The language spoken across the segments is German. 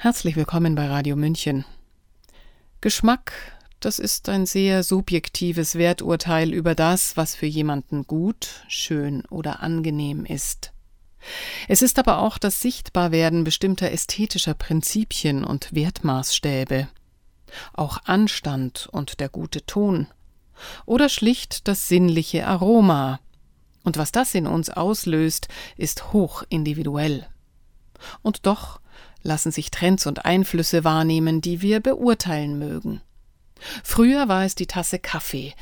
Herzlich willkommen bei Radio München. Geschmack, das ist ein sehr subjektives Werturteil über das, was für jemanden gut, schön oder angenehm ist. Es ist aber auch das Sichtbarwerden bestimmter ästhetischer Prinzipien und Wertmaßstäbe, auch Anstand und der gute Ton, oder schlicht das sinnliche Aroma. Und was das in uns auslöst, ist hoch individuell. Und doch lassen sich Trends und Einflüsse wahrnehmen, die wir beurteilen mögen. Früher war es die Tasse Kaffee,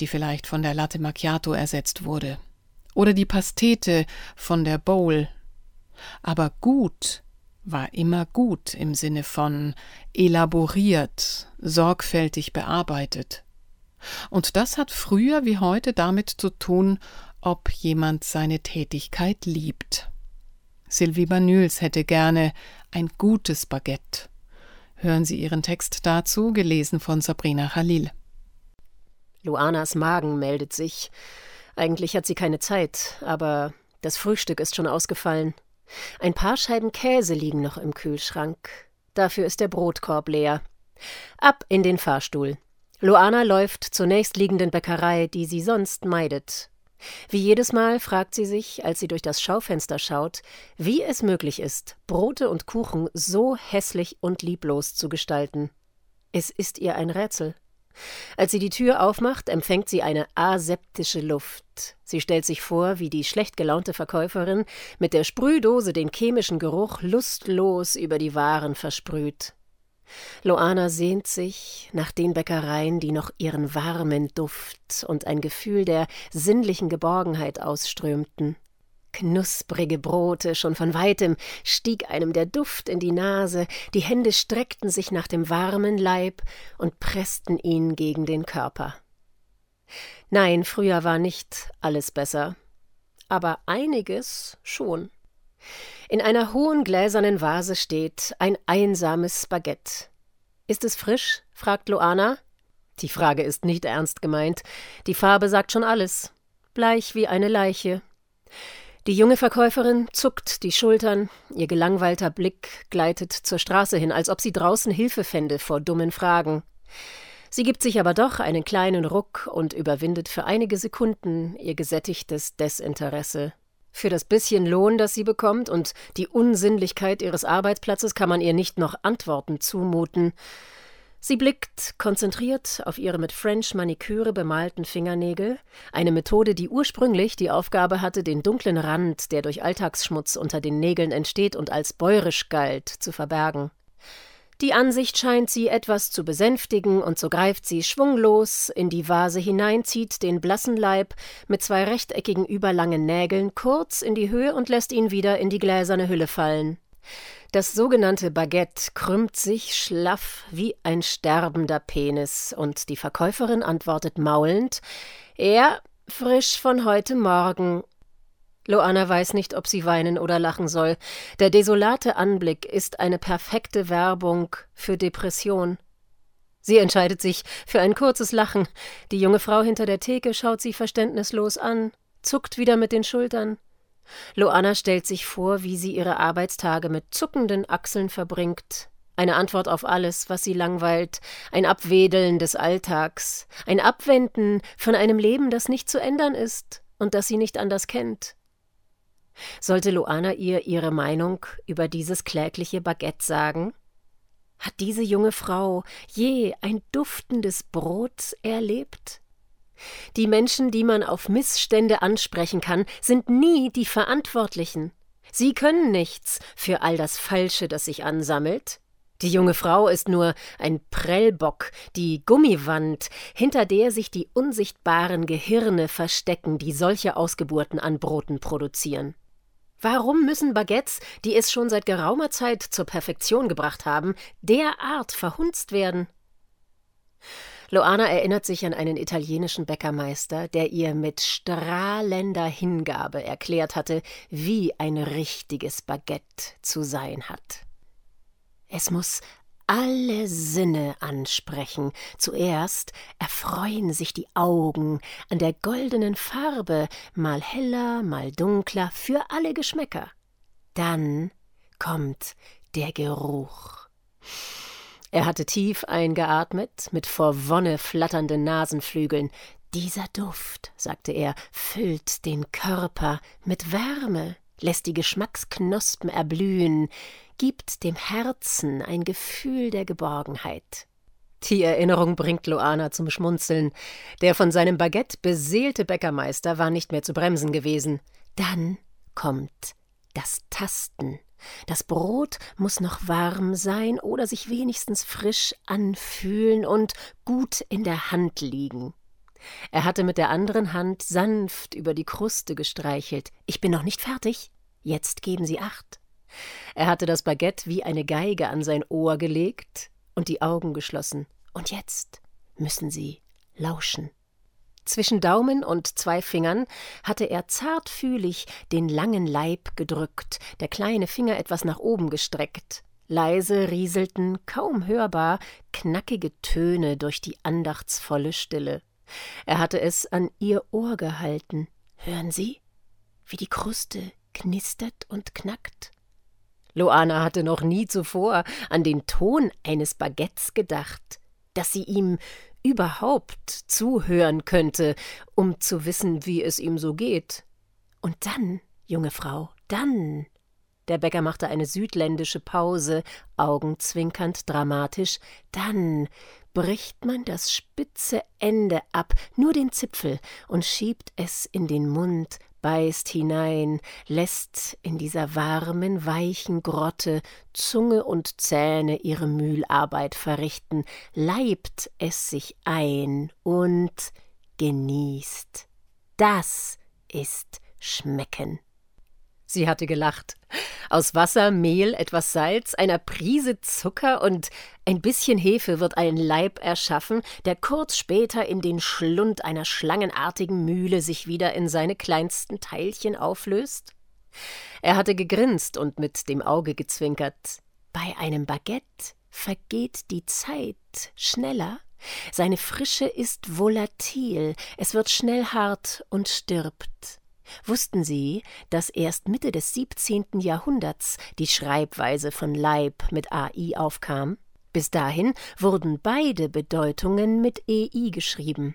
die vielleicht von der Latte Macchiato ersetzt wurde, oder die Pastete von der Bowl. Aber gut war immer gut im Sinne von elaboriert, sorgfältig bearbeitet. Und das hat früher wie heute damit zu tun, ob jemand seine Tätigkeit liebt. Sylvie Banyuls hätte gerne ein gutes Baguette. Hören Sie ihren Text dazu, gelesen von Sabrina Khalil. Luanas Magen meldet sich. Eigentlich hat sie keine Zeit, aber das Frühstück ist schon ausgefallen. Ein paar Scheiben Käse liegen noch im Kühlschrank. Dafür ist der Brotkorb leer. Ab in den Fahrstuhl. Luana läuft zur nächstliegenden Bäckerei, die sie sonst meidet. Wie jedes Mal fragt sie sich, als sie durch das Schaufenster schaut, wie es möglich ist, Brote und Kuchen so hässlich und lieblos zu gestalten. Es ist ihr ein Rätsel. Als sie die Tür aufmacht, empfängt sie eine aseptische Luft. Sie stellt sich vor, wie die schlecht gelaunte Verkäuferin mit der Sprühdose den chemischen Geruch lustlos über die Waren versprüht. Loana sehnt sich nach den Bäckereien, die noch ihren warmen Duft und ein Gefühl der sinnlichen Geborgenheit ausströmten. Knusprige Brote, schon von weitem stieg einem der Duft in die Nase, die Hände streckten sich nach dem warmen Leib und pressten ihn gegen den Körper. Nein, früher war nicht alles besser, aber einiges schon. In einer hohen gläsernen Vase steht ein einsames Baguette. Ist es frisch? fragt Loana. Die Frage ist nicht ernst gemeint. Die Farbe sagt schon alles. Bleich wie eine Leiche. Die junge Verkäuferin zuckt die Schultern, ihr gelangweilter Blick gleitet zur Straße hin, als ob sie draußen Hilfe fände vor dummen Fragen. Sie gibt sich aber doch einen kleinen Ruck und überwindet für einige Sekunden ihr gesättigtes Desinteresse. Für das bisschen Lohn, das sie bekommt, und die Unsinnlichkeit ihres Arbeitsplatzes kann man ihr nicht noch Antworten zumuten. Sie blickt konzentriert auf ihre mit French Maniküre bemalten Fingernägel, eine Methode, die ursprünglich die Aufgabe hatte, den dunklen Rand, der durch Alltagsschmutz unter den Nägeln entsteht und als bäurisch galt, zu verbergen. Die Ansicht scheint sie etwas zu besänftigen, und so greift sie schwunglos in die Vase hinein, zieht den blassen Leib mit zwei rechteckigen überlangen Nägeln kurz in die Höhe und lässt ihn wieder in die gläserne Hülle fallen. Das sogenannte Baguette krümmt sich schlaff wie ein sterbender Penis, und die Verkäuferin antwortet maulend Er frisch von heute Morgen Loana weiß nicht, ob sie weinen oder lachen soll. Der desolate Anblick ist eine perfekte Werbung für Depression. Sie entscheidet sich für ein kurzes Lachen. Die junge Frau hinter der Theke schaut sie verständnislos an, zuckt wieder mit den Schultern. Loana stellt sich vor, wie sie ihre Arbeitstage mit zuckenden Achseln verbringt. Eine Antwort auf alles, was sie langweilt, ein Abwedeln des Alltags, ein Abwenden von einem Leben, das nicht zu ändern ist und das sie nicht anders kennt. Sollte Luana ihr ihre Meinung über dieses klägliche Baguette sagen? Hat diese junge Frau je ein duftendes Brot erlebt? Die Menschen, die man auf Missstände ansprechen kann, sind nie die Verantwortlichen. Sie können nichts für all das Falsche, das sich ansammelt. Die junge Frau ist nur ein Prellbock, die Gummiwand, hinter der sich die unsichtbaren Gehirne verstecken, die solche Ausgeburten an Broten produzieren. Warum müssen Baguettes, die es schon seit geraumer Zeit zur Perfektion gebracht haben, derart verhunzt werden? Loana erinnert sich an einen italienischen Bäckermeister, der ihr mit strahlender Hingabe erklärt hatte, wie ein richtiges Baguette zu sein hat. Es muss alle Sinne ansprechen. Zuerst erfreuen sich die Augen an der goldenen Farbe, mal heller, mal dunkler, für alle Geschmäcker. Dann kommt der Geruch. Er hatte tief eingeatmet, mit vor Wonne flatternden Nasenflügeln. Dieser Duft, sagte er, füllt den Körper mit Wärme, lässt die Geschmacksknospen erblühen, gibt dem Herzen ein Gefühl der Geborgenheit. Die Erinnerung bringt Loana zum Schmunzeln. Der von seinem Baguette beseelte Bäckermeister war nicht mehr zu bremsen gewesen. Dann kommt das Tasten. Das Brot muss noch warm sein oder sich wenigstens frisch anfühlen und gut in der Hand liegen. Er hatte mit der anderen Hand sanft über die Kruste gestreichelt. Ich bin noch nicht fertig. Jetzt geben Sie acht. Er hatte das Baguette wie eine Geige an sein Ohr gelegt und die Augen geschlossen. Und jetzt müssen Sie lauschen. Zwischen Daumen und zwei Fingern hatte er zartfühlig den langen Leib gedrückt, der kleine Finger etwas nach oben gestreckt. Leise rieselten, kaum hörbar, knackige Töne durch die andachtsvolle Stille. Er hatte es an ihr Ohr gehalten. Hören Sie, wie die Kruste knistert und knackt? Loana hatte noch nie zuvor an den Ton eines Baguettes gedacht, dass sie ihm überhaupt zuhören könnte, um zu wissen, wie es ihm so geht. Und dann, junge Frau, dann. Der Bäcker machte eine südländische Pause, augenzwinkernd dramatisch. Dann bricht man das spitze Ende ab, nur den Zipfel, und schiebt es in den Mund, beißt hinein, lässt in dieser warmen, weichen Grotte Zunge und Zähne ihre Mühlarbeit verrichten, leibt es sich ein und genießt. Das ist Schmecken. Sie hatte gelacht. Aus Wasser, Mehl, etwas Salz, einer Prise Zucker und ein bisschen Hefe wird ein Leib erschaffen, der kurz später in den Schlund einer schlangenartigen Mühle sich wieder in seine kleinsten Teilchen auflöst? Er hatte gegrinst und mit dem Auge gezwinkert. Bei einem Baguette vergeht die Zeit schneller. Seine Frische ist volatil, es wird schnell hart und stirbt. Wussten Sie, dass erst Mitte des 17. Jahrhunderts die Schreibweise von Leib mit AI aufkam? Bis dahin wurden beide Bedeutungen mit EI geschrieben.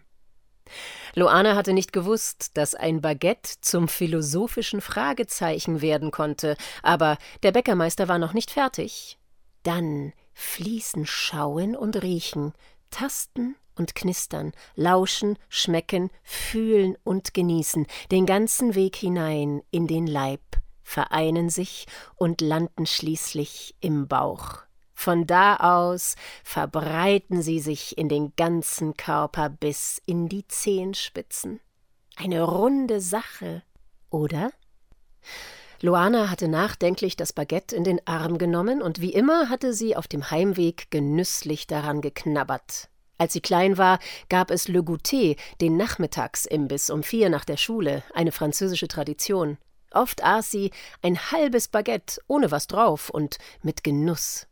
Loana hatte nicht gewusst, dass ein Baguette zum philosophischen Fragezeichen werden konnte, aber der Bäckermeister war noch nicht fertig. Dann fließen Schauen und Riechen, Tasten und knistern, lauschen, schmecken, fühlen und genießen, den ganzen Weg hinein in den Leib, vereinen sich und landen schließlich im Bauch. Von da aus verbreiten sie sich in den ganzen Körper bis in die Zehenspitzen. Eine runde Sache, oder? Luana hatte nachdenklich das Baguette in den Arm genommen und wie immer hatte sie auf dem Heimweg genüsslich daran geknabbert. Als sie klein war, gab es Le Goûter, den Nachmittagsimbiss um vier nach der Schule, eine französische Tradition. Oft aß sie ein halbes Baguette ohne was drauf und mit Genuss.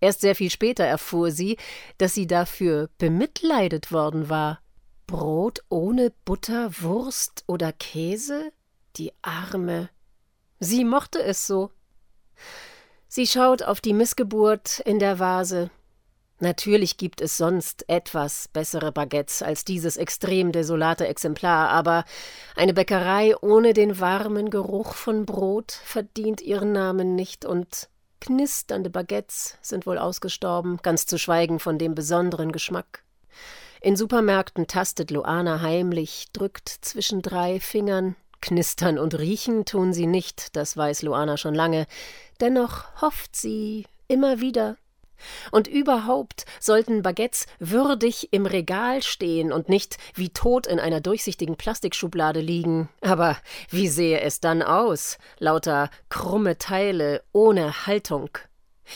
Erst sehr viel später erfuhr sie, dass sie dafür bemitleidet worden war. Brot ohne Butter, Wurst oder Käse? Die Arme. Sie mochte es so. Sie schaut auf die Missgeburt in der Vase, Natürlich gibt es sonst etwas bessere Baguettes als dieses extrem desolate Exemplar, aber eine Bäckerei ohne den warmen Geruch von Brot verdient ihren Namen nicht und knisternde Baguettes sind wohl ausgestorben, ganz zu schweigen von dem besonderen Geschmack. In Supermärkten tastet Luana heimlich, drückt zwischen drei Fingern. Knistern und riechen tun sie nicht, das weiß Luana schon lange. Dennoch hofft sie immer wieder, und überhaupt sollten Baguettes würdig im Regal stehen und nicht wie tot in einer durchsichtigen Plastikschublade liegen. Aber wie sehe es dann aus? Lauter krumme Teile ohne Haltung.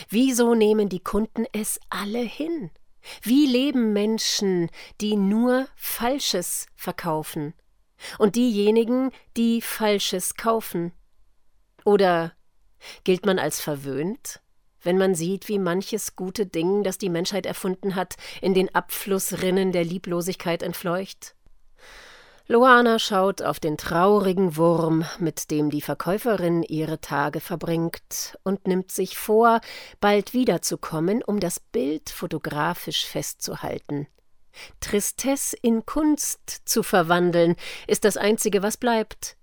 Wieso nehmen die Kunden es alle hin? Wie leben Menschen, die nur Falsches verkaufen? Und diejenigen, die Falsches kaufen? Oder gilt man als verwöhnt? Wenn man sieht, wie manches gute Ding, das die Menschheit erfunden hat, in den Abflussrinnen der Lieblosigkeit entfleucht? Loana schaut auf den traurigen Wurm, mit dem die Verkäuferin ihre Tage verbringt, und nimmt sich vor, bald wiederzukommen, um das Bild fotografisch festzuhalten. Tristesse in Kunst zu verwandeln, ist das Einzige, was bleibt.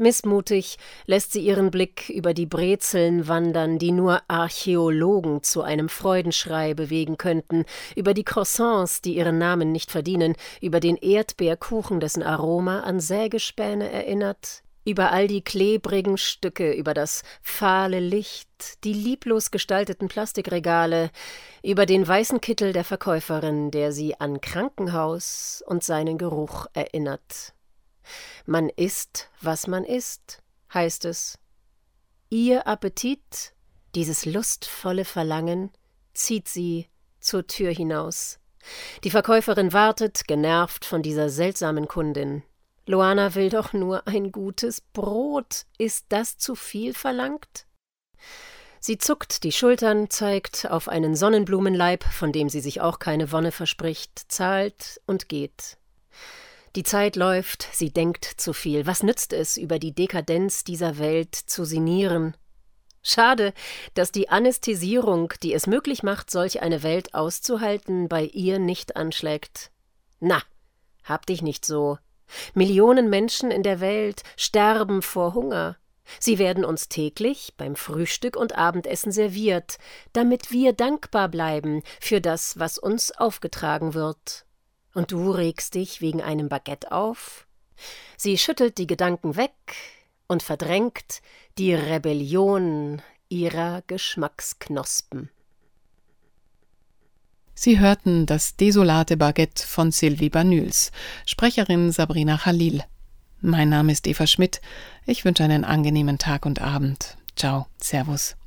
Missmutig lässt sie ihren Blick über die Brezeln wandern, die nur Archäologen zu einem Freudenschrei bewegen könnten, über die Croissants, die ihren Namen nicht verdienen, über den Erdbeerkuchen, dessen Aroma an Sägespäne erinnert, über all die klebrigen Stücke, über das fahle Licht, die lieblos gestalteten Plastikregale, über den weißen Kittel der Verkäuferin, der sie an Krankenhaus und seinen Geruch erinnert. Man isst, was man isst, heißt es. Ihr Appetit, dieses lustvolle Verlangen, zieht sie zur Tür hinaus. Die Verkäuferin wartet, genervt von dieser seltsamen Kundin. Loana will doch nur ein gutes Brot. Ist das zu viel verlangt? Sie zuckt die Schultern, zeigt auf einen Sonnenblumenleib, von dem sie sich auch keine Wonne verspricht, zahlt und geht. Die Zeit läuft, sie denkt zu viel. Was nützt es, über die Dekadenz dieser Welt zu sinnieren? Schade, dass die Anästhesierung, die es möglich macht, solch eine Welt auszuhalten, bei ihr nicht anschlägt. Na, hab dich nicht so. Millionen Menschen in der Welt sterben vor Hunger. Sie werden uns täglich beim Frühstück und Abendessen serviert, damit wir dankbar bleiben für das, was uns aufgetragen wird. Und du regst dich wegen einem Baguette auf? Sie schüttelt die Gedanken weg und verdrängt die Rebellion ihrer Geschmacksknospen. Sie hörten das desolate Baguette von Sylvie Banyuls, Sprecherin Sabrina Khalil. Mein Name ist Eva Schmidt. Ich wünsche einen angenehmen Tag und Abend. Ciao, Servus.